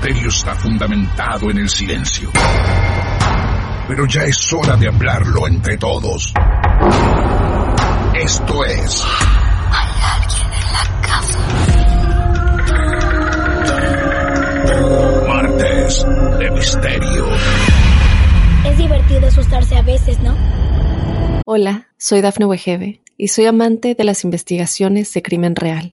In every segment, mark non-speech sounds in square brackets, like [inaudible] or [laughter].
Misterio está fundamentado en el silencio. Pero ya es hora de hablarlo entre todos. Esto es... Hay alguien en la casa. Martes de Misterio. Es divertido asustarse a veces, ¿no? Hola, soy Dafne Wegebe y soy amante de las investigaciones de crimen real.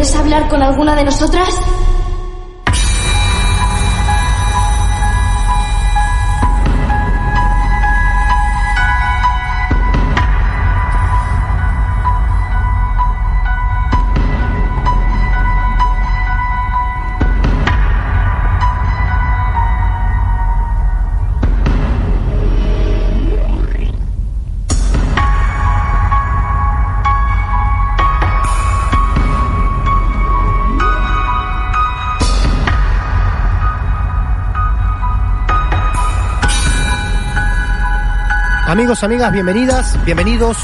¿Quieres hablar con alguna de nosotras? Amigos, amigas, bienvenidas, bienvenidos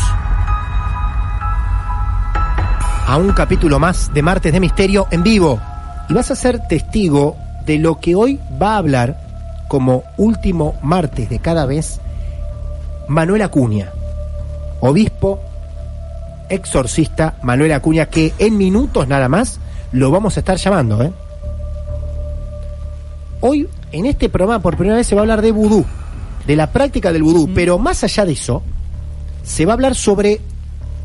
a un capítulo más de Martes de Misterio en vivo. Y vas a ser testigo de lo que hoy va a hablar como último martes de cada vez Manuel Acuña, obispo, exorcista Manuel Acuña, que en minutos nada más lo vamos a estar llamando. ¿eh? Hoy en este programa por primera vez se va a hablar de vudú de la práctica del vudú, pero más allá de eso, se va a hablar sobre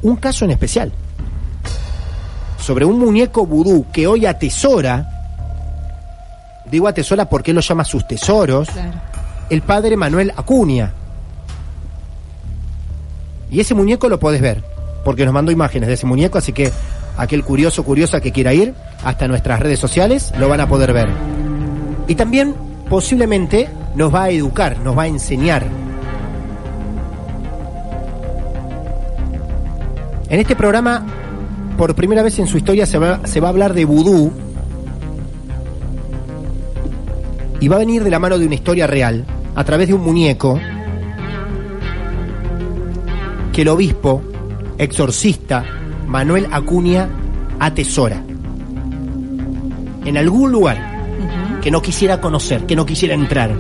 un caso en especial. Sobre un muñeco vudú que hoy atesora, digo atesora porque él lo llama sus tesoros, el padre Manuel Acuña. Y ese muñeco lo podés ver, porque nos mandó imágenes de ese muñeco, así que aquel curioso, curiosa que quiera ir hasta nuestras redes sociales lo van a poder ver. Y también posiblemente nos va a educar, nos va a enseñar. En este programa, por primera vez en su historia, se va, se va a hablar de vudú. Y va a venir de la mano de una historia real, a través de un muñeco, que el obispo, exorcista, Manuel Acuña, atesora. En algún lugar que no quisiera conocer, que no quisiera entrar.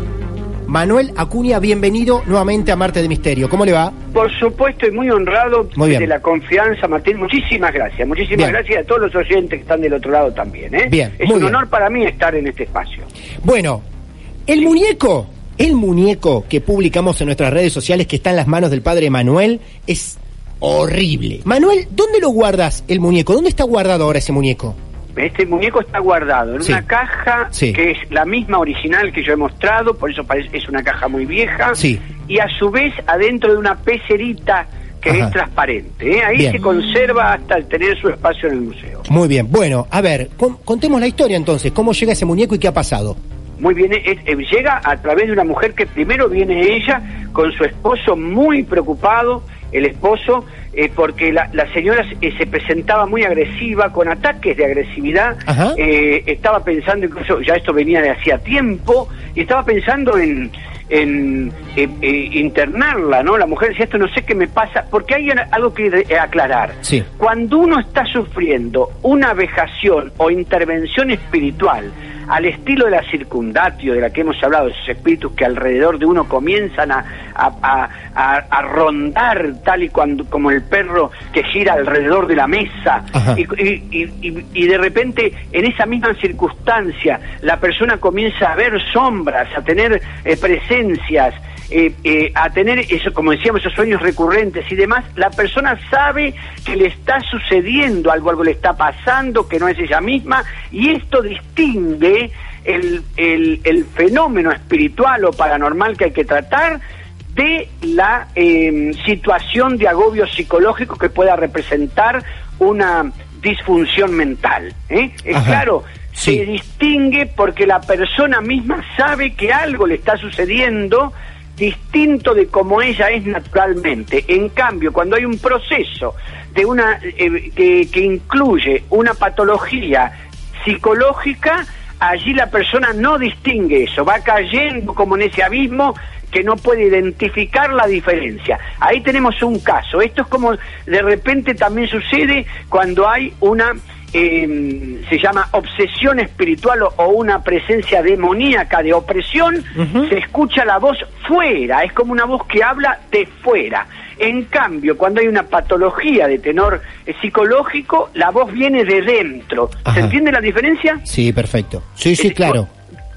Manuel Acuña, bienvenido nuevamente a Marte de Misterio. ¿Cómo le va? Por supuesto, y muy honrado Muy bien. de la confianza, Martín. Muchísimas gracias. Muchísimas Bien. gracias a todos los oyentes que están del otro lado también. ¿eh? Bien, es un bien. honor para mí estar en este espacio. Bueno, el muñeco, el muñeco que publicamos en nuestras redes sociales que está en las manos del padre Manuel es horrible. Manuel, ¿dónde lo guardas el muñeco? ¿Dónde está guardado ahora ese muñeco? Este muñeco está guardado en Sí. una caja Sí. que es la misma original que yo he mostrado, por eso parece, es una caja muy vieja. Sí. Y a su vez adentro de una pecerita que Ajá. es transparente. ¿eh? Ahí Bien. se conserva hasta tener su espacio en el museo. Muy bien, bueno, a ver, con- contemos la historia entonces, cómo llega ese muñeco y qué ha pasado. Muy bien, es- eh, llega a través de una mujer que primero viene ella con su esposo muy preocupado, el esposo eh, porque la, la señora eh, se presentaba muy agresiva, con ataques de agresividad. Eh, estaba pensando, incluso ya esto venía de hacía tiempo, y estaba pensando en, en eh, eh, internarla, ¿no? La mujer decía, esto no sé qué me pasa, porque hay algo que aclarar. Sí. Cuando uno está sufriendo una vejación o intervención espiritual al estilo de la circundatio, de la que hemos hablado, esos espíritus que alrededor de uno comienzan a, a- a- a- rondar tal y cuando, como el perro que gira alrededor de la mesa, y- y- y de repente en esa misma circunstancia la persona comienza a ver sombras, a tener eh, presencias, eh, eh, a tener eso, como decíamos, esos sueños recurrentes y demás, la persona sabe que le está sucediendo algo, algo le está pasando, que no es ella misma, y esto distingue el, el- el fenómeno espiritual o paranormal que hay que tratar de la eh, situación de agobio psicológico que pueda representar una disfunción mental. ¿eh? Es Ajá. claro, Sí. se distingue porque la persona misma sabe que algo le está sucediendo distinto de como ella es naturalmente. En cambio, cuando hay un proceso de una eh, que, que incluye una patología psicológica, allí la persona no distingue eso, va cayendo como en ese abismo que no puede identificar la diferencia. Ahí tenemos un caso. Esto es como de repente también sucede cuando hay una eh, se llama obsesión espiritual o, o una presencia demoníaca de opresión, se escucha la voz fuera, es como una voz que habla de fuera. En cambio, cuando hay una patología de tenor eh, psicológico, la voz viene de dentro. Ajá. ¿Se entiende la diferencia? Sí, perfecto. Sí, sí, Eh, claro.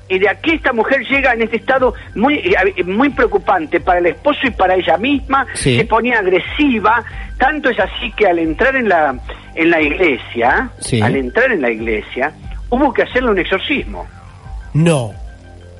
Y de aquí esta mujer llega en este estado muy eh, muy preocupante para el esposo y para ella misma, Sí. se ponía agresiva, tanto es así que al entrar en la en la iglesia, Sí. al entrar en la iglesia, hubo que hacerle un exorcismo. No.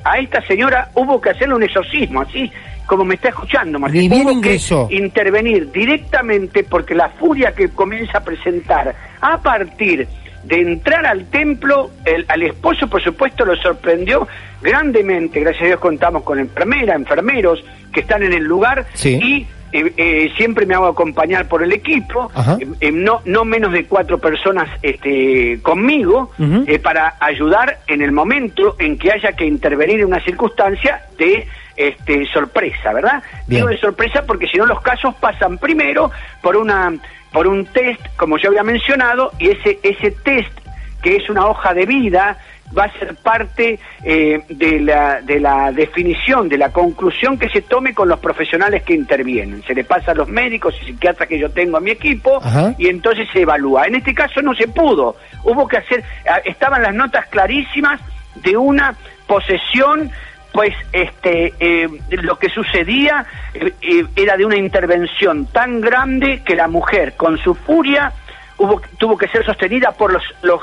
A esta señora hubo que hacerle un exorcismo, así como me está escuchando, Martín. Hubo ingresó. que intervenir directamente porque la furia que comienza a presentar a partir de entrar al templo, el- al esposo, por supuesto, lo sorprendió grandemente. Gracias a Dios contamos con enfermera, enfermeros que están en el lugar Sí. y eh, eh, siempre me hago acompañar por el equipo, eh, eh, no, no menos de cuatro personas este, conmigo, eh, para ayudar en el momento en que haya que intervenir en una circunstancia de este, sorpresa, ¿verdad? Bien. Digo de sorpresa porque si no los casos pasan primero por una por un test, como yo había mencionado, y ese ese test que es una hoja de vida va a ser parte eh, de, la, de la definición, de la conclusión que se tome con los profesionales que intervienen. Se le pasa a los médicos y psiquiatras que yo tengo a mi equipo Ajá. y entonces se evalúa. En este caso no se pudo. Hubo que hacer, ah, estaban las notas clarísimas de una posesión pues este eh, lo que sucedía eh, eh, era de una intervención tan grande que la mujer con su furia hubo, tuvo que ser sostenida por los los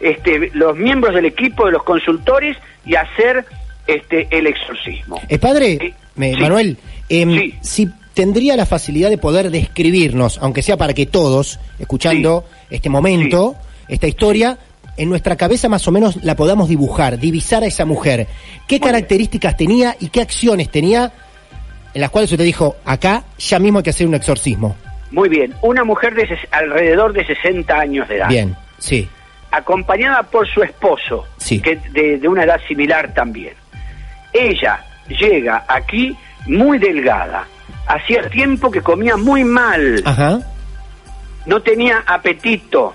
este, los miembros del equipo de los consultores y hacer este el exorcismo. Eh, padre, me- Sí. Manuel, em, Sí. si tendría la facilidad de poder describirnos, aunque sea para que todos, escuchando este momento, esta historia, en nuestra cabeza más o menos la podamos dibujar, divisar a esa mujer. ¿Qué Muy bien. características tenía y qué acciones tenía en las cuales usted dijo, acá ya mismo hay que hacer un exorcismo? Muy bien, una mujer de alrededor de 60 años de edad. Bien, sí. Acompañada por su esposo, Sí. que de, de una edad similar también. Ella llega aquí muy delgada. Hacía tiempo que comía muy mal, Ajá. no tenía apetito,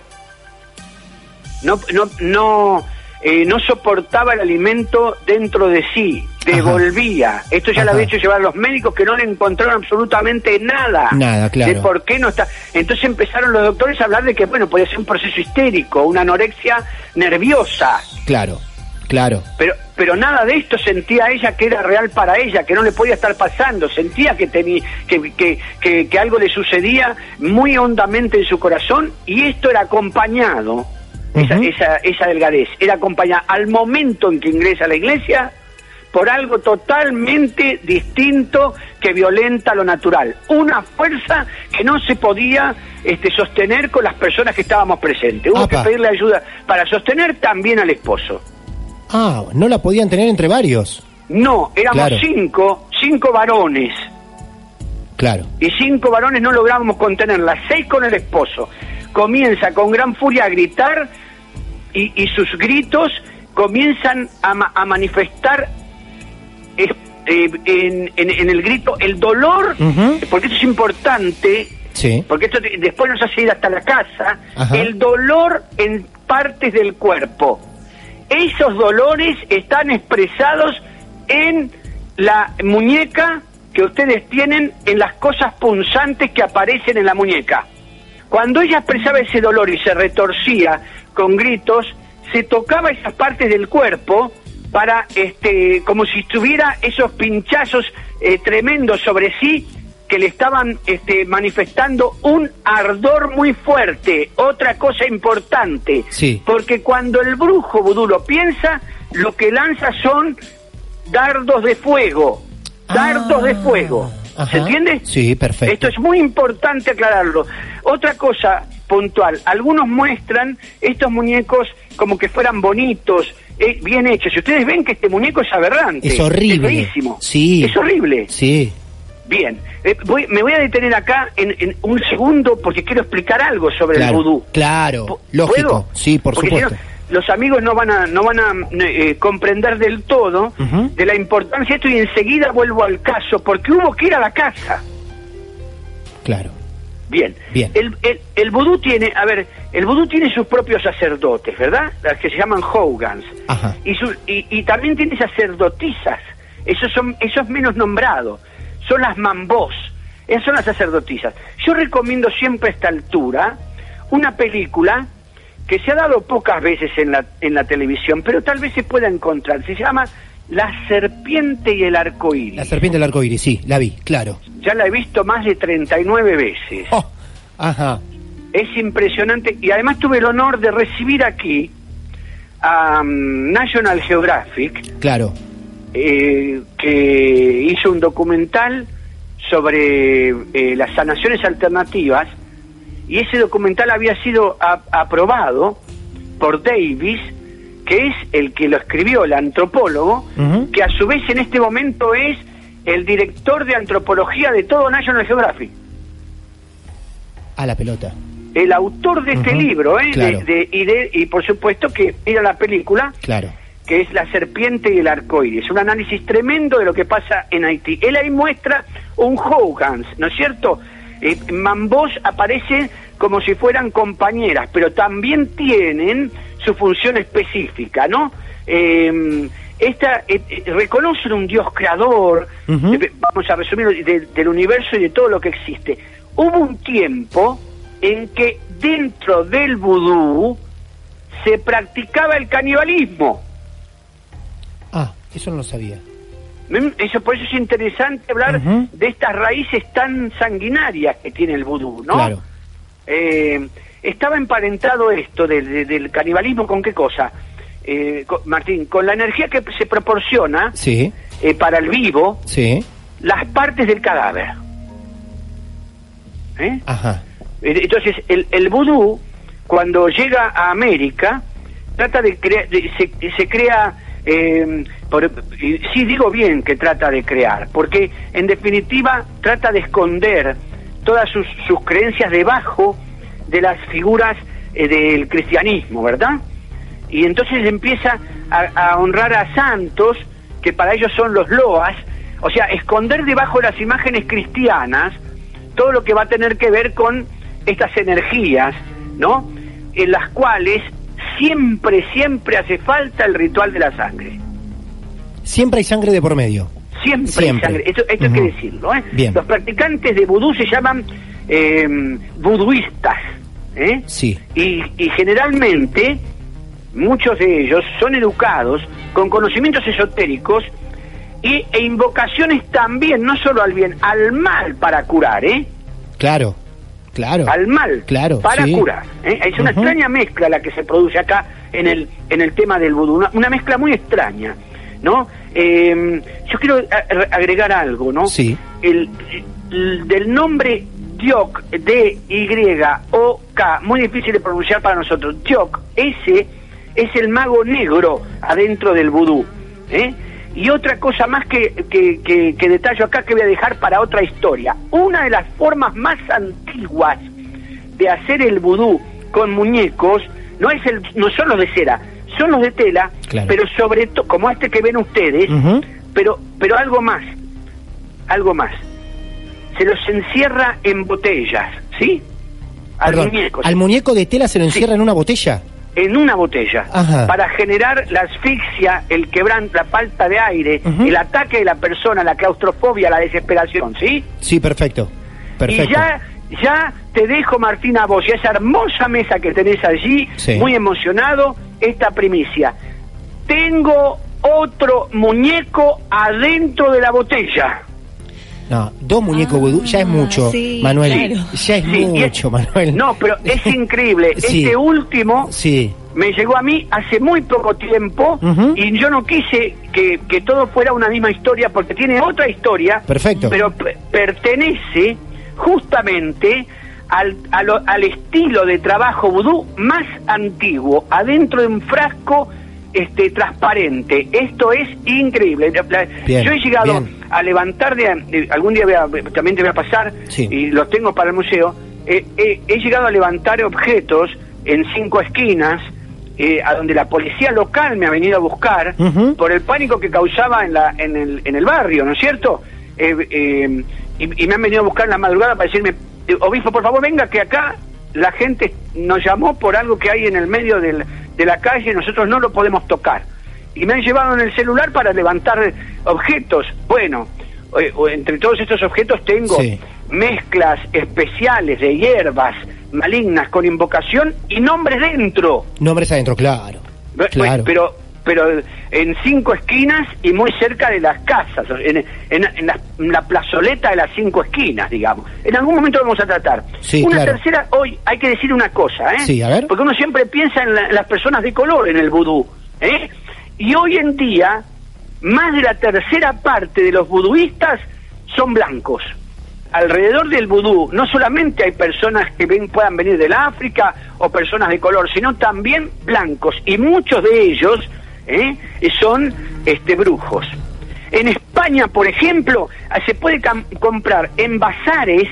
no, no, no, eh, no soportaba el alimento dentro de sí, devolvía. Esto ya lo había hecho llevar a los médicos que no le encontraron absolutamente nada. Nada, claro. De por qué no está. Entonces empezaron los doctores a hablar de que, bueno, podía ser un proceso histérico, una anorexia nerviosa. Claro, claro. Pero, pero nada de esto sentía ella que era real para ella, que no le podía estar pasando. Sentía que, tenía, que, que, que, que algo le sucedía muy hondamente en su corazón y esto era acompañado, esa, esa, esa delgadez, era acompañada al momento en que ingresa a la iglesia por algo totalmente distinto que violenta lo natural. Una fuerza que no se podía este, sostener con las personas que estábamos presentes. Hubo que pedirle ayuda para sostener también al esposo. Ah, no la podían tener entre varios. No, éramos Claro. cinco, cinco varones. Claro. y cinco varones no logramos contenerla, seis con el esposo. Comienza con gran furia a gritar y, y sus gritos comienzan a, ma- a manifestar eh, eh, en, en- en el grito el dolor, porque esto es importante, Sí. porque esto después nos hace ir hasta la casa, Ajá. el dolor en partes del cuerpo. Esos dolores están expresados en la muñeca que ustedes tienen, en las cosas punzantes que aparecen en la muñeca. Cuando ella expresaba ese dolor y se retorcía con gritos, se tocaba esas partes del cuerpo para, este, como si tuviera esos pinchazos eh, tremendos sobre sí que le estaban este, manifestando un ardor muy fuerte. Otra cosa importante, Sí. porque cuando el brujo vudú lo piensa, lo que lanza son dardos de fuego. Dardos de fuego. Ah, Ajá. ¿Se entiende? Sí, perfecto. Esto es muy importante aclararlo. Otra cosa puntual, algunos muestran estos muñecos como que fueran bonitos, eh, bien hechos. Y ustedes ven que este muñeco es aberrante. Es horrible. Es feísimo. Sí. Es horrible. Sí. Bien. Eh, voy- me voy a detener acá en, en un segundo porque quiero explicar algo sobre Claro. el vudú. Claro. ¿Pu- Lógico. ¿puedo? Sí, por Porque si supuesto. no, los amigos no van a no van a eh, comprender del todo de la importancia de esto y enseguida vuelvo al caso porque hubo que ir a la casa. Claro. Bien. Bien. El, el, el vudú tiene, a ver, el vudú tiene sus propios sacerdotes, ¿verdad? Las que se llaman Hogans. Ajá. Y, su- y, y también tiene sacerdotisas. Esos son, eso es menos nombrado. Son las mambós. Esas son las sacerdotisas. Yo recomiendo siempre a esta altura una película que se ha dado pocas veces en la, en la televisión, pero tal vez se pueda encontrar. Se llama La serpiente y el arco iris. La serpiente del arco iris, sí, la vi, claro. Ya la he visto más de 39 veces. Oh, ajá. Es impresionante y además tuve el honor de recibir aquí a mm, National Geographic, Claro. eh, que hizo un documental sobre eh, las sanaciones alternativas y ese documental había sido aprobado por Davis, que es el que lo escribió, el antropólogo, que a su vez en este momento es el director de antropología de todo National Geographic. A la pelota. el autor de este libro, ¿eh? claro. De- de- y, de- y por supuesto que mira la película, Claro. que es La serpiente y el arcoíris. Un análisis tremendo de lo que pasa en Haití. Él ahí muestra un Hogans, ¿no es cierto? Eh, Mambos aparece como si fueran compañeras, pero también tienen su función específica, ¿no? Eh, esta eh, reconocen un Dios creador, eh, vamos a resumir, de- del universo y de todo lo que existe. Hubo un tiempo en que dentro del vudú se practicaba el canibalismo. Ah, eso no lo sabía. ¿Mm? Eso, por eso es interesante hablar de estas raíces tan sanguinarias que tiene el vudú, ¿no? Claro. Eh, estaba emparentado esto del- de- del canibalismo con qué cosa, Eh, con- Martín, con la energía que se proporciona Sí, eh, para el vivo sí. las partes del cadáver. ¿Eh? Ajá. Eh, Entonces, el, el vudú, cuando llega a América, trata de crear, se, se crea, eh, por- y sí digo bien que trata de crear, porque en definitiva trata de esconder todas sus, sus creencias debajo de las figuras eh, del cristianismo, ¿verdad? Y entonces empieza a, a honrar a santos, que para ellos son los loas, o sea, esconder debajo de las imágenes cristianas todo lo que va a tener que ver con estas energías, ¿no? En las cuales siempre, siempre hace falta el ritual de la sangre. Siempre hay sangre de por medio. Siempre, Siempre. hay sangre. Esto, esto hay que decirlo, ¿eh? Bien. Los practicantes de vudú se llaman eh, vuduistas, ¿eh? Sí. Y, y generalmente muchos de ellos son educados con conocimientos esotéricos y, e invocaciones también, no solo al bien, al mal para curar, ¿eh? Claro. Claro. al mal Claro, para sí. curar. ¿eh? Es una extraña mezcla la que se produce acá en el en el tema del vudú, una, una mezcla muy extraña, ¿no? Eh, yo quiero agregar algo, ¿no? Sí. El, el- del nombre Diok, D Y O K, muy difícil de pronunciar para nosotros. Diok, ese es el mago negro adentro del vudú, ¿eh? Y otra cosa más que, que, que, que detallo acá que voy a dejar para otra historia. Una de las formas más antiguas de hacer el vudú con muñecos no es el no son los de cera, son los de tela, Claro. pero sobre todo como este que ven ustedes, Ujú. pero pero algo más, algo más. Se los encierra en botellas, ¿sí? Al Perdón, muñeco, al muñeco de tela se lo encierra en una botella. en una botella Ajá. para generar la asfixia, el quebranto, la falta de aire, el ataque de la persona, la claustrofobia, la desesperación, ¿sí? Sí, perfecto. Perfecto. Y ya, ya te dejo, Martina, a vos y a esa hermosa mesa que tenés allí, Sí. muy emocionado, esta primicia. Tengo otro muñeco adentro de la botella. No, dos muñecos vudú ya es mucho, sí, Manuel. claro. Ya es Sí, mucho, Manuel. No, pero es [laughs] increíble. Sí. Este último Sí. me llegó a mí hace muy poco tiempo y yo no quise que, que todo fuera una misma historia porque tiene otra historia, Perfecto. pero pe- pertenece justamente al, al estilo de trabajo vudú más antiguo, adentro de un frasco este transparente. Esto es increíble. Bien, yo he llegado bien. a levantar de, algún día voy a- también te voy a pasar Sí. y los tengo para el museo. eh, eh, he llegado a levantar objetos en cinco esquinas eh, a donde la policía local me ha venido a buscar por el pánico que causaba en, la, en, el, en el barrio, ¿no es cierto? Eh, eh, y, y me han venido a buscar en la madrugada para decirme, obispo, por favor venga que acá la gente nos llamó por algo que hay en el medio del- de la calle nosotros no lo podemos tocar. Y me han llevado en el celular para levantar objetos. Bueno, eh, entre todos estos objetos tengo Sí. mezclas especiales de hierbas malignas con invocación y nombres dentro. Nombres adentro, claro. Claro. Pero, pero en cinco esquinas y muy cerca de las casas, en, en- en la, en la plazoleta de las cinco esquinas, digamos. En algún momento lo vamos a tratar. Sí, una claro. tercera, hoy hay que decir una cosa, ¿eh? Sí, a ver. Porque uno siempre piensa en, la- las personas de color en el vudú, ¿eh? Y hoy en día, más de la tercera parte de los vuduistas son blancos. Alrededor del vudú no solamente hay personas que ven, puedan venir del África o personas de color, sino también blancos. Y muchos de ellos ¿eh? son este, brujos. En España, por ejemplo, ah, se puede cam- comprar en bazares,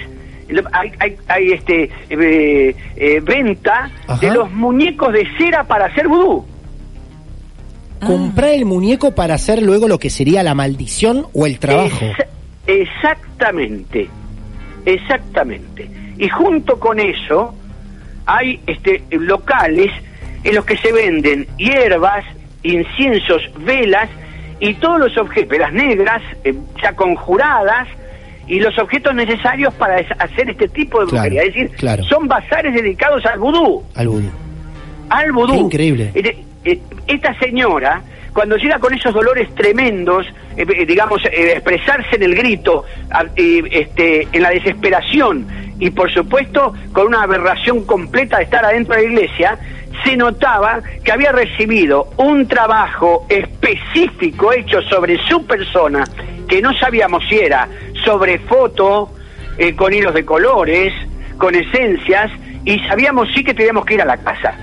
hay, hay- hay, este, eh, eh, venta Ajá. de los muñecos de cera para hacer vudú. Comprar el muñeco para hacer luego lo que sería la maldición o el trabajo. Exa- exactamente, exactamente. Y junto con eso hay este, locales en los que se venden hierbas, inciensos, velas y todos los objetos, velas negras, eh, ya conjuradas, y los objetos necesarios para hacer este tipo de Claro, brujería. Es decir, claro. son bazares dedicados al vudú Al vudú. al vudú. Qué increíble. Eh, eh, Esta señora, cuando llega con esos dolores tremendos, eh, digamos, expresarse en el grito, este, en la desesperación y por supuesto con una aberración completa de estar adentro de la iglesia, se notaba que había recibido un trabajo específico hecho sobre su persona, que no sabíamos si era sobre foto, eh, con hilos de colores, con esencias, y sabíamos sí que teníamos que ir a la casa.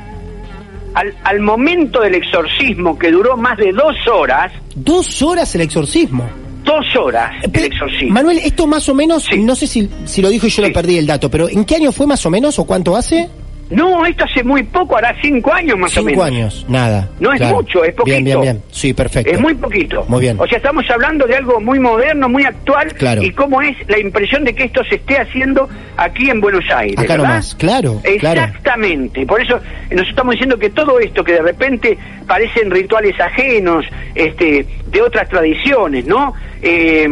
Al, al momento del exorcismo, que duró más de dos horas, Dos horas el exorcismo. dos horas el exorcismo. Manuel, esto más o menos, Sí. no sé si, si lo dijo y yo Sí. lo perdí el dato, pero ¿en qué año fue más o menos o cuánto hace? No, esto hace muy poco, hará cinco años más o Cinco menos. años, nada. No es mucho, es poquito. Bien, bien, bien. Sí, perfecto. Es muy poquito. Muy bien. O sea, estamos hablando de algo muy moderno, muy actual, Claro. y cómo es la impresión de que esto se esté haciendo aquí en Buenos Aires. Acá ¿verdad? nomás, claro, claro. Exactamente. Por eso nos estamos diciendo que todo esto que de repente parecen rituales ajenos, este, de otras tradiciones, ¿no? Eh,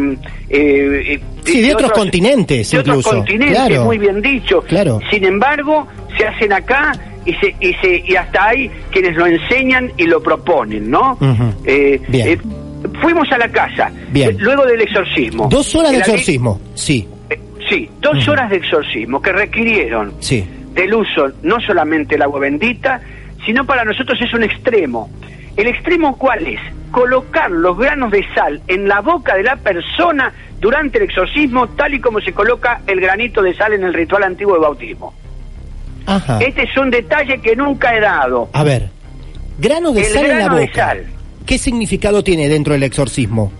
eh, eh, Sí, de otros continentes de otros continentes, Claro. muy bien dicho. Claro. Sin embargo, se hacen acá y se, y se y hasta hay quienes lo enseñan y lo proponen, ¿no? Eh, Bien. eh, fuimos a la casa Bien. eh, luego del exorcismo. Dos horas de exorcismo, sí, eh, sí, dos horas de exorcismo que requirieron sí. del uso no solamente el agua bendita, sino para nosotros es un extremo. ¿El extremo cuál es? Colocar los granos de sal en la boca de la persona durante el exorcismo, tal y como se coloca el granito de sal en el ritual antiguo de bautismo. Ajá. Este es un detalle que nunca he dado. A ver, granos de el sal en la grano de boca. sal. ¿qué significado tiene dentro del exorcismo?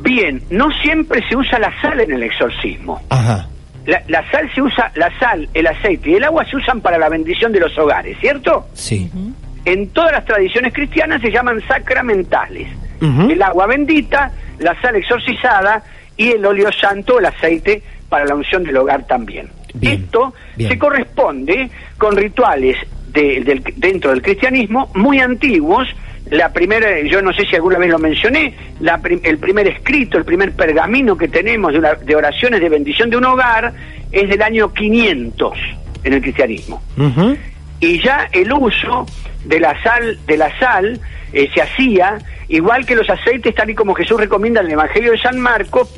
Bien, no siempre se usa la sal en el exorcismo. Ajá. La, la sal se usa, la sal, el aceite y el agua se usan para la bendición de los hogares, ¿cierto? Sí. En todas las tradiciones cristianas se llaman sacramentales. El agua bendita, la sal exorcizada y el óleo santo, el aceite para la unción del hogar también. Bien, Esto bien. se corresponde con rituales de- del- dentro del cristianismo muy antiguos. La primera, yo no sé si alguna vez lo mencioné, la prim- el primer escrito, el primer pergamino que tenemos de, una- de oraciones de bendición de un hogar es del año 500 en el cristianismo y ya el uso de la sal de la sal eh, se hacía igual que los aceites tal y como Jesús recomienda en el Evangelio de San Marcos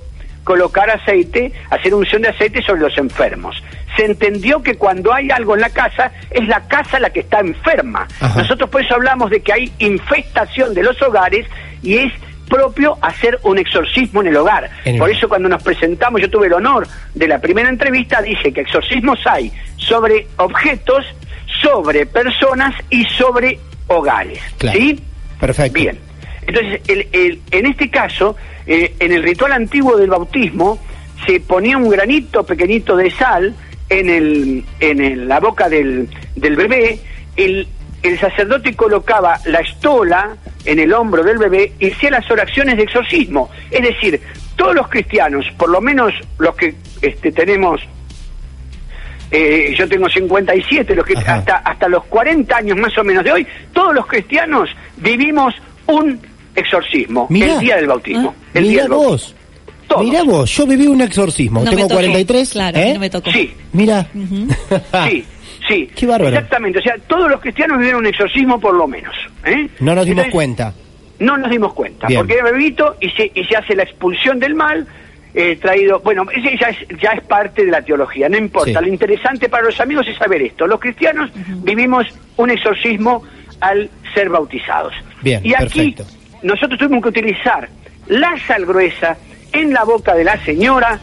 colocar aceite, hacer unción de aceite sobre los enfermos. Se entendió que cuando hay algo en la casa es la casa la que está enferma. Ajá. Nosotros por eso hablamos de que hay infestación de los hogares y es propio hacer un exorcismo en el hogar. En por eso cuando nos presentamos, yo tuve el honor de la primera entrevista, dije que exorcismos hay sobre objetos, sobre personas y sobre hogares. Claro. ¿Sí? Perfecto. Bien. Entonces, el- el- en este caso, eh, en el ritual antiguo del bautismo, se ponía un granito pequeñito de sal en, el, en el- la boca del, del bebé, el, el sacerdote colocaba la estola en el hombro del bebé y hacía las oraciones de exorcismo. Es decir, todos los cristianos, por lo menos los que este, tenemos eh, yo tengo 57, los que hasta hasta los 40 años más o menos de hoy, todos los cristianos vivimos un exorcismo Mirá. el día del bautismo. Ah, el día Mirá del bautismo. vos. Todos. Mirá vos, yo viví un exorcismo. No me Tengo tocó, 43. Claro, ¿eh? no me tocó. Sí, Mira. sí, sí. [laughs] Qué bárbaro. Exactamente, o sea, todos los cristianos vivieron un exorcismo por lo menos. ¿eh? No nos dimos Entonces, cuenta. No nos dimos cuenta, Bien. porque era bebito y se, y se hace la expulsión del mal, eh, traído, bueno, ese ya es, ya es parte de la teología, no importa. Sí. Lo interesante para los amigos es saber esto. Los cristianos vivimos un exorcismo al ser bautizados. Bien, y aquí perfecto. Nosotros tuvimos que utilizar la sal gruesa en la boca de la señora,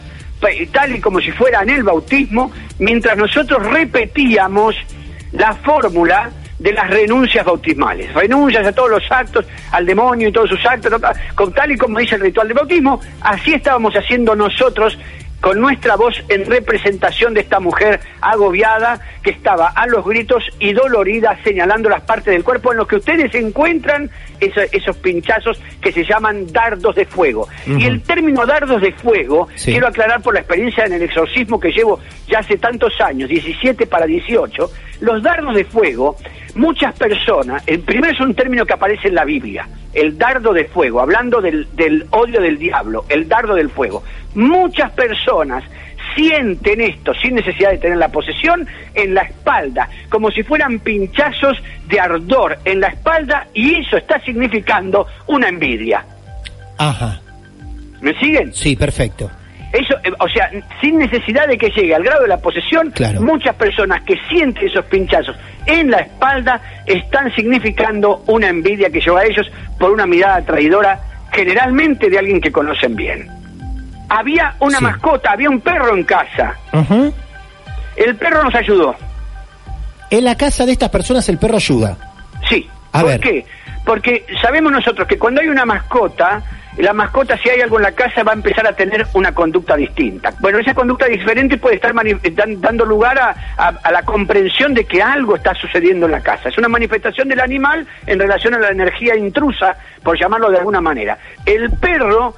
tal y como si fuera en el bautismo, mientras nosotros repetíamos la fórmula de las renuncias bautismales. Renuncias a todos los actos, al demonio y todos sus actos, con tal y como dice el ritual de bautismo, así estábamos haciendo nosotros con nuestra voz en representación de esta mujer agobiada que estaba a los gritos y dolorida señalando las partes del cuerpo en los que ustedes encuentran eso- esos pinchazos que se llaman dardos de fuego. Y el término dardos de fuego, Sí. quiero aclarar por la experiencia en el exorcismo que llevo ya hace tantos años, 17 para 18, los dardos de fuego, muchas personas, el primero es un término que aparece en la Biblia, el dardo de fuego, hablando del, del odio del diablo, el dardo del fuego. Muchas personas sienten esto sin necesidad de tener la posesión en la espalda, como si fueran pinchazos de ardor en la espalda y eso está significando una envidia. Ajá. ¿Me siguen? Sí, perfecto. Eso, eh, o sea, sin necesidad de que llegue al grado de la posesión, Claro. muchas personas que sienten esos pinchazos en la espalda están significando una envidia que lleva a ellos por una mirada traidora, generalmente de alguien que conocen bien. Había una Sí. mascota, había un perro en casa. El perro nos ayudó. En la casa de estas personas el perro ayuda. Sí. A ¿Por ver. qué? Porque sabemos nosotros que cuando hay una mascota, la mascota si hay algo en la casa va a empezar a tener una conducta distinta. Bueno, esa conducta diferente puede estar dando lugar a la comprensión de que algo está sucediendo en la casa. Es una manifestación del animal en relación a la energía intrusa, por llamarlo de alguna manera. El perro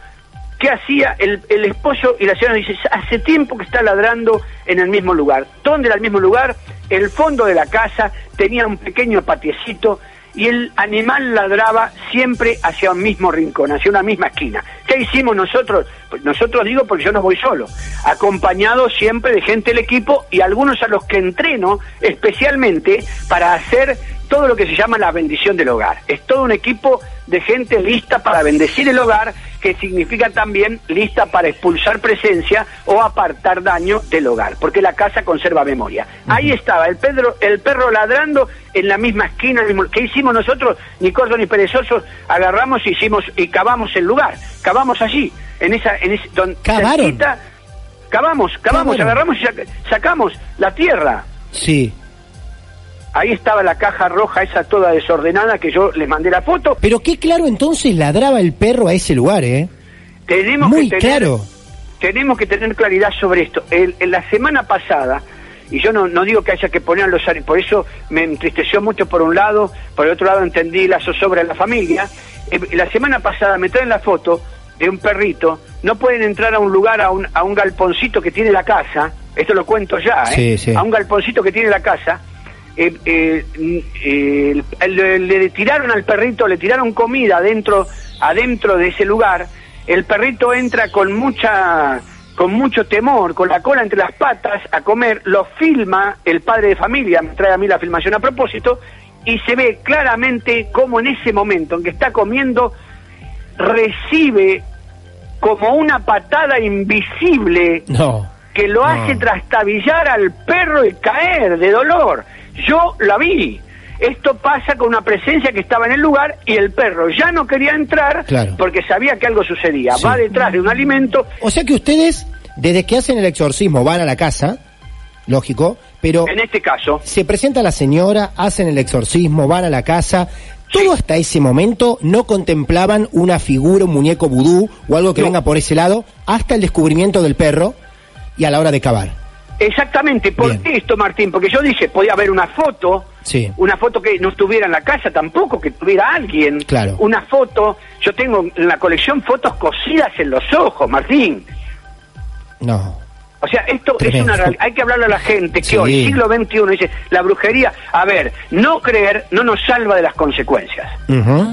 ¿Qué hacía el, el esposo y la señora? Dice, hace tiempo que está ladrando en el mismo lugar. ¿Dónde era el mismo lugar? El fondo de la casa tenía un pequeño patiecito y el animal ladraba siempre hacia un mismo rincón, hacia una misma esquina. ¿Qué hicimos nosotros? Pues nosotros digo porque yo no voy solo, acompañado siempre de gente del equipo y algunos a los que entreno especialmente para hacer todo lo que se llama la bendición del hogar. Es todo un equipo de gente lista para bendecir el hogar, que significa también lista para expulsar presencia o apartar daño del hogar, porque la casa conserva memoria. Ahí estaba el, Pedro, el perro ladrando en la misma esquina. ¿Qué hicimos nosotros? Ni cortos ni perezosos, agarramos y hicimos y cavamos el lugar, cavamos allí, en esa, en ese, donde ¿Cavaron? cerquita, cavamos, cavamos, Cavaron. agarramos y sac- sacamos la tierra. Sí. Ahí estaba la caja roja esa toda desordenada que yo les mandé la foto. Pero qué claro entonces ladraba el perro a ese lugar, ¿eh? Tenemos Muy que tener, claro. Tenemos que tener claridad sobre esto. El- en la semana pasada, y yo no, no digo que haya que poner los por eso me entristeció mucho por un lado, por el otro lado entendí la zozobra de la familia. Eh, la semana pasada me traen la foto de un perrito, no pueden entrar a un lugar, a un, a un galponcito que tiene la casa, esto lo cuento ya, ¿eh? Sí, sí. a un galponcito que tiene la casa, eh, eh, le, le tiraron al perrito, le tiraron comida adentro, adentro de ese lugar, el perrito entra con mucha con mucho temor, con la cola entre las patas a comer, lo filma el padre de familia, me trae a mí la filmación a propósito, y se ve claramente cómo en ese momento en que está comiendo recibe como una patada invisible No. que lo No. hace trastabillar al perro y caer de dolor. Yo la vi. Esto pasa con una presencia que estaba en el lugar y el perro ya no quería entrar Claro. porque sabía que algo sucedía. Sí. Va detrás de un alimento. O sea que ustedes, desde que hacen el exorcismo, van a la casa, lógico, pero En este caso, se presenta la señora, hacen el exorcismo, van a la casa. Todo hasta ese momento no contemplaban una figura, un muñeco vudú o algo que No. venga por ese lado, hasta el descubrimiento del perro y a la hora de cavar. Exactamente, ¿por Bien. qué esto, Martín? Porque yo dije, podía haber una foto, Sí. una foto que no estuviera en la casa tampoco, que tuviera alguien. Claro. Una foto, yo tengo en la colección fotos cosidas en los ojos, Martín. No. O sea, esto es una realidad. Hay que hablarle a la gente que Sí. hoy, siglo XXI, dice, la brujería, a ver, no creer no nos salva de las consecuencias. Ujú.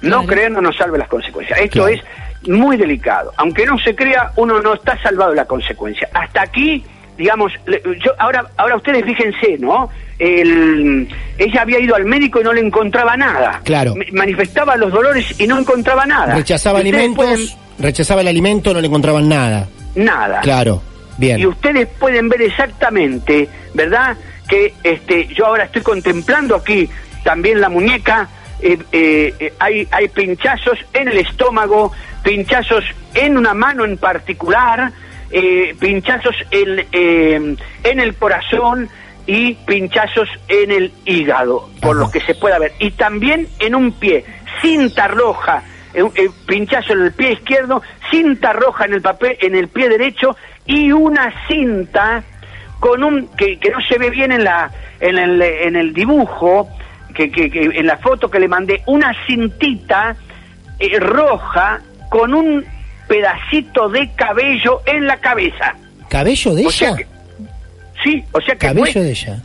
No creer no nos salva de las consecuencias. Esto Claro. es muy delicado. Aunque no se crea, uno no está salvado de la consecuencia. Hasta aquí, digamos, yo ahora ahora ustedes fíjense, ¿no? El- ella había ido al médico y no le encontraba nada. Claro. Manifestaba los dolores y no encontraba nada. Rechazaba alimentos, rechazaba el alimento, no le encontraban nada. nada. Claro. Bien. y ustedes pueden ver exactamente, ¿verdad? Que este, yo ahora estoy contemplando aquí también la muñeca, eh, eh, eh, hay, hay pinchazos en el estómago, pinchazos en una mano en particular, eh, pinchazos en, eh, en el corazón y pinchazos en el hígado, por lo que se pueda ver. Y también en un pie, cinta roja, eh, eh, pinchazo en el pie izquierdo, cinta roja en el papel, en el pie derecho y una cinta con un que, que no se ve bien en la en el, en el dibujo, que, que- que en la foto que le mandé, una cintita eh, roja con un pedacito de cabello en la cabeza. ¿Cabello de O ella? que- sí, o sea que Cabello fue, de ella.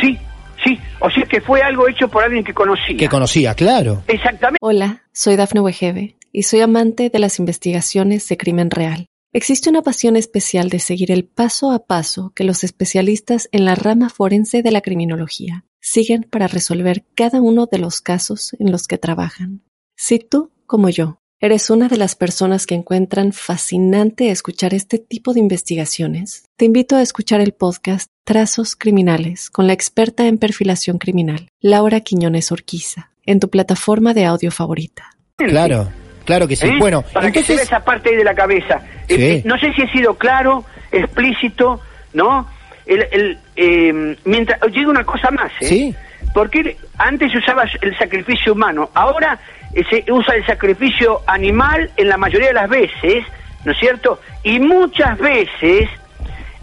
Sí, sí, o sea que fue algo hecho por alguien que conocía. Que conocía, claro. Exactamente. Hola, soy Dafne Wegebe y soy amante de las investigaciones de crimen real. Existe una pasión especial de seguir el paso a paso que los especialistas en la rama forense de la criminología siguen para resolver cada uno de los casos en los que trabajan. Si tú, como yo, eres una de las personas que encuentran fascinante escuchar este tipo de investigaciones, te invito a escuchar el podcast Trazos Criminales con la experta en perfilación criminal, Laura Quiñones Orquiza, en tu plataforma de audio favorita. Claro. Claro que sí. ¿Eh? Bueno, para que se vea entonces... esa parte ahí de la cabeza. Sí. Eh, eh, no sé si he sido claro, explícito, ¿no? El, el, eh, mientras llega una cosa más, ¿eh? Sí. Porque antes se usaba el sacrificio humano, ahora se usa el sacrificio animal en la mayoría de las veces, ¿no es cierto? Y muchas veces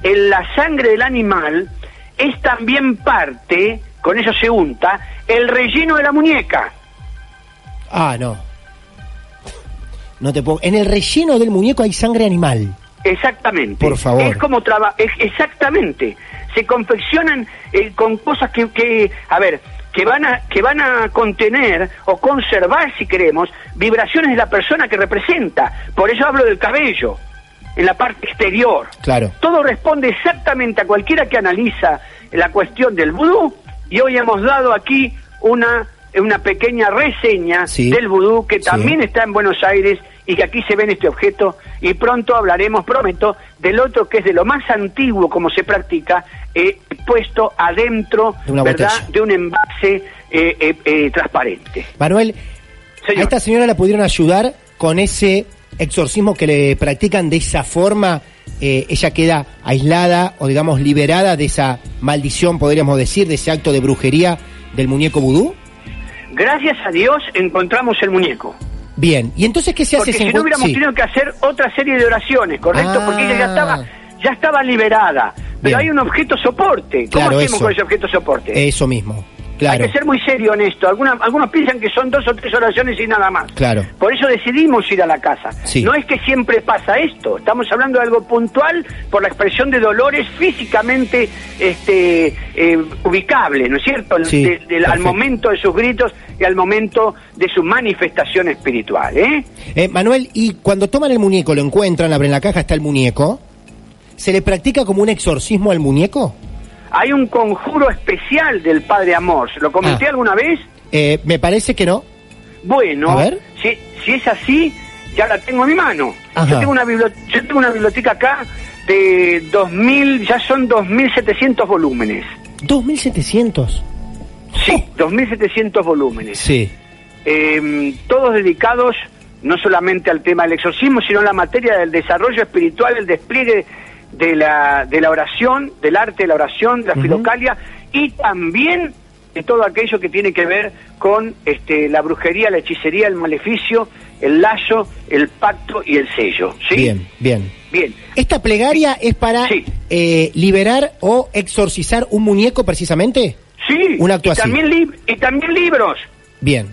en la sangre del animal es también parte, con eso se unta, el relleno de la muñeca. Ah, no. No te puedo... En el relleno del muñeco hay sangre animal. Exactamente. Por favor. Es como trabaja, exactamente. Se confeccionan eh, con cosas que, que, a ver, que van a que van a contener o conservar, si queremos, vibraciones de la persona que representa. Por eso hablo del cabello, en la parte exterior. Claro. Todo responde exactamente a cualquiera que analiza la cuestión del vudú y hoy hemos dado aquí una una pequeña reseña Sí. del vudú que Sí. también está en Buenos Aires y que aquí se ve en este objeto y pronto hablaremos, prometo, del otro que es de lo más antiguo como se practica, eh, puesto adentro, De una ¿verdad?, de un envase eh, eh, eh, transparente. Manuel, Señor. a esta señora la pudieron ayudar con ese exorcismos que le practican de esa forma, eh, ella queda aislada o digamos liberada de esa maldición, podríamos decir, de ese acto de brujería del muñeco vudú? Gracias a Dios encontramos el muñeco. Bien, ¿y entonces qué se hace? Porque si no hubiéramos Sí. tenido que hacer otra serie de oraciones, ¿correcto? Ah. Porque ella ya estaba, ya estaba liberada. Pero Bien. hay un objeto soporte. ¿Cómo Claro, hacemos eso. con ese objeto soporte? Eso mismo, claro. Hay que ser muy serio en esto. Alguna- algunos piensan que son dos o tres oraciones y nada más. Claro. Por eso decidimos ir a la casa. Sí. No es que siempre pasa esto. Estamos hablando de algo puntual por la expresión de dolores físicamente este, eh, ubicable, ¿no es cierto? Sí, De- del- al momento de sus gritos y al momento de su manifestación espiritual. ¿eh? Eh, Manuel, y cuando toman el muñeco, lo encuentran, abren la caja, está el muñeco, ¿se le practica como un exorcismo al muñeco? Hay un conjuro especial del Padre Amor. ¿Se lo comenté Ah. alguna vez? Eh, me parece que no. Bueno, A ver. Si, si es así, ya la tengo en mi mano. Ajá. Yo tengo, una yo tengo una biblioteca acá de 2.000, ya son 2.700 volúmenes. 2.700. Sí, 2.700 volúmenes. Sí. Eh, todos dedicados no solamente al tema del exorcismo, sino a la materia del desarrollo espiritual, el despliegue de la, de la oración, del arte de la oración, de la Ujú. filocalia y también de todo aquello que tiene que ver con este, la brujería, la hechicería, el maleficio, el lazo, el pacto y el sello. ¿sí? Bien, bien. Bien. ¿Esta plegaria es para Sí. eh, liberar o exorcizar un muñeco precisamente? Sí, Un acto y, así. También y también libros. Bien.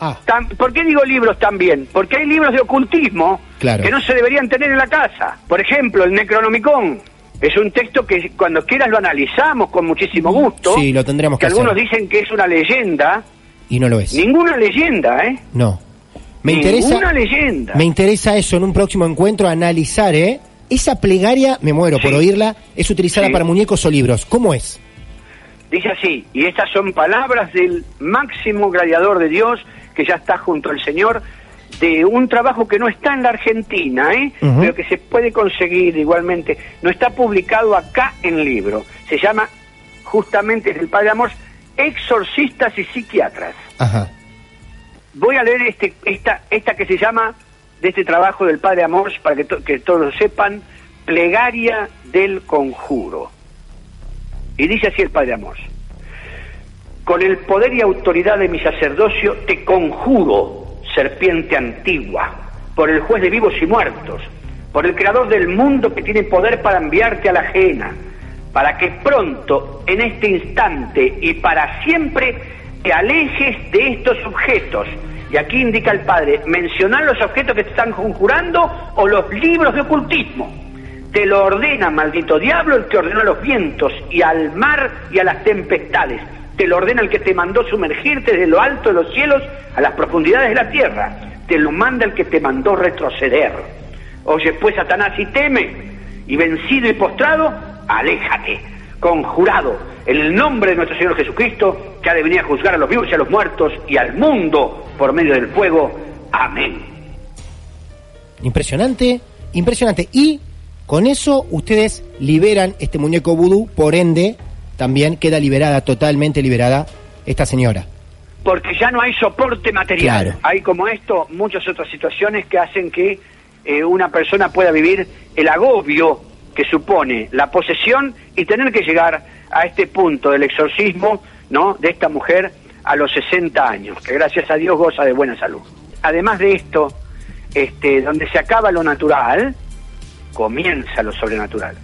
Ah, ¿Por qué digo libros también? Porque hay libros de ocultismo Claro. que no se deberían tener en la casa. Por ejemplo, el Necronomicon. Es un texto que cuando quieras lo analizamos con muchísimo gusto. Sí, lo tendremos que algunos hacer. dicen que es una leyenda. y no lo es. Ninguna leyenda, ¿eh? No. Me Ninguna interesa, leyenda. me interesa eso en un próximo encuentro, analizar, ¿eh? Esa plegaria, me muero por oírla, es utilizada Sí. para muñecos o libros. ¿Cómo es? Dice así, y estas son palabras del máximo gladiador de Dios que ya está junto al Señor, de un trabajo que no está en la Argentina, ¿eh? Pero que se puede conseguir igualmente. No está publicado acá en libro. Se llama, justamente, es el Padre Amor, Exorcistas y Psiquiatras. Ajá. Voy a leer este, esta, esta que se llama, de este trabajo del Padre Amor, para que, to- que todos lo sepan, Plegaria del Conjuro. Y dice así el Padre Amor. Con el poder y autoridad de mi sacerdocio te conjuro, serpiente antigua, por el juez de vivos y muertos, por el creador del mundo que tiene poder para enviarte a la ajena, para que pronto, en este instante y para siempre, te alejes de estos objetos. Y aquí indica el Padre, mencionar los objetos que te están conjurando o los libros de ocultismo. Te lo ordena, maldito diablo, el que ordenó a los vientos y al mar y a las tempestades. Te lo ordena el que te mandó sumergirte desde lo alto de los cielos a las profundidades de la tierra. Te lo manda el que te mandó retroceder. Oye, pues, Satanás, y teme, y vencido y postrado, aléjate, conjurado, en el nombre de nuestro Señor Jesucristo, que ha de venir a juzgar a los vivos y a los muertos y al mundo por medio del fuego. Amén. Impresionante, impresionante. Y con eso ustedes liberan este muñeco vudú, por ende, también queda liberada, totalmente liberada, esta señora. porque ya no hay soporte material. Claro. Hay como esto muchas otras situaciones que hacen que eh, una persona pueda vivir el agobio que supone la posesión y tener que llegar a este punto del exorcismo, ¿no? De esta mujer a los 60 años, que gracias a Dios goza de buena salud. Además de esto, este, donde se acaba lo natural, comienza lo sobrenatural.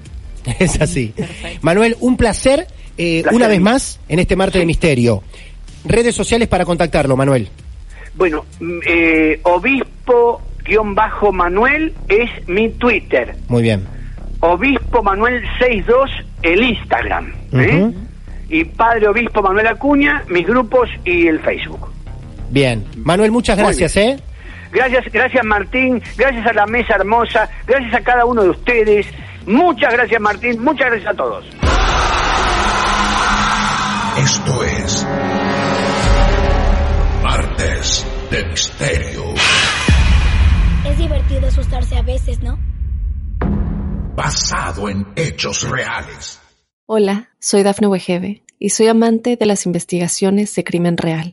[laughs] Es así. Manuel, un placer, eh, Placer una vez más, en este martes Sí. de misterio. Redes sociales para contactarlo, Manuel. Bueno, mm, eh, obispo-manuel es mi Twitter. Muy bien. Obispo Manuel 62 el Instagram. ¿eh? Y Padre Obispo Manuel Acuña, mis grupos y el Facebook. Bien. Manuel, muchas gracias, ¿eh? Gracias, gracias Martín, gracias a la mesa hermosa, gracias a cada uno de ustedes. Muchas gracias Martín, muchas gracias a todos. Esto es Martes de Misterio. Es divertido asustarse a veces, ¿no? Basado en hechos reales. Hola, soy Dafne Wegebe y soy amante de las investigaciones de crimen real.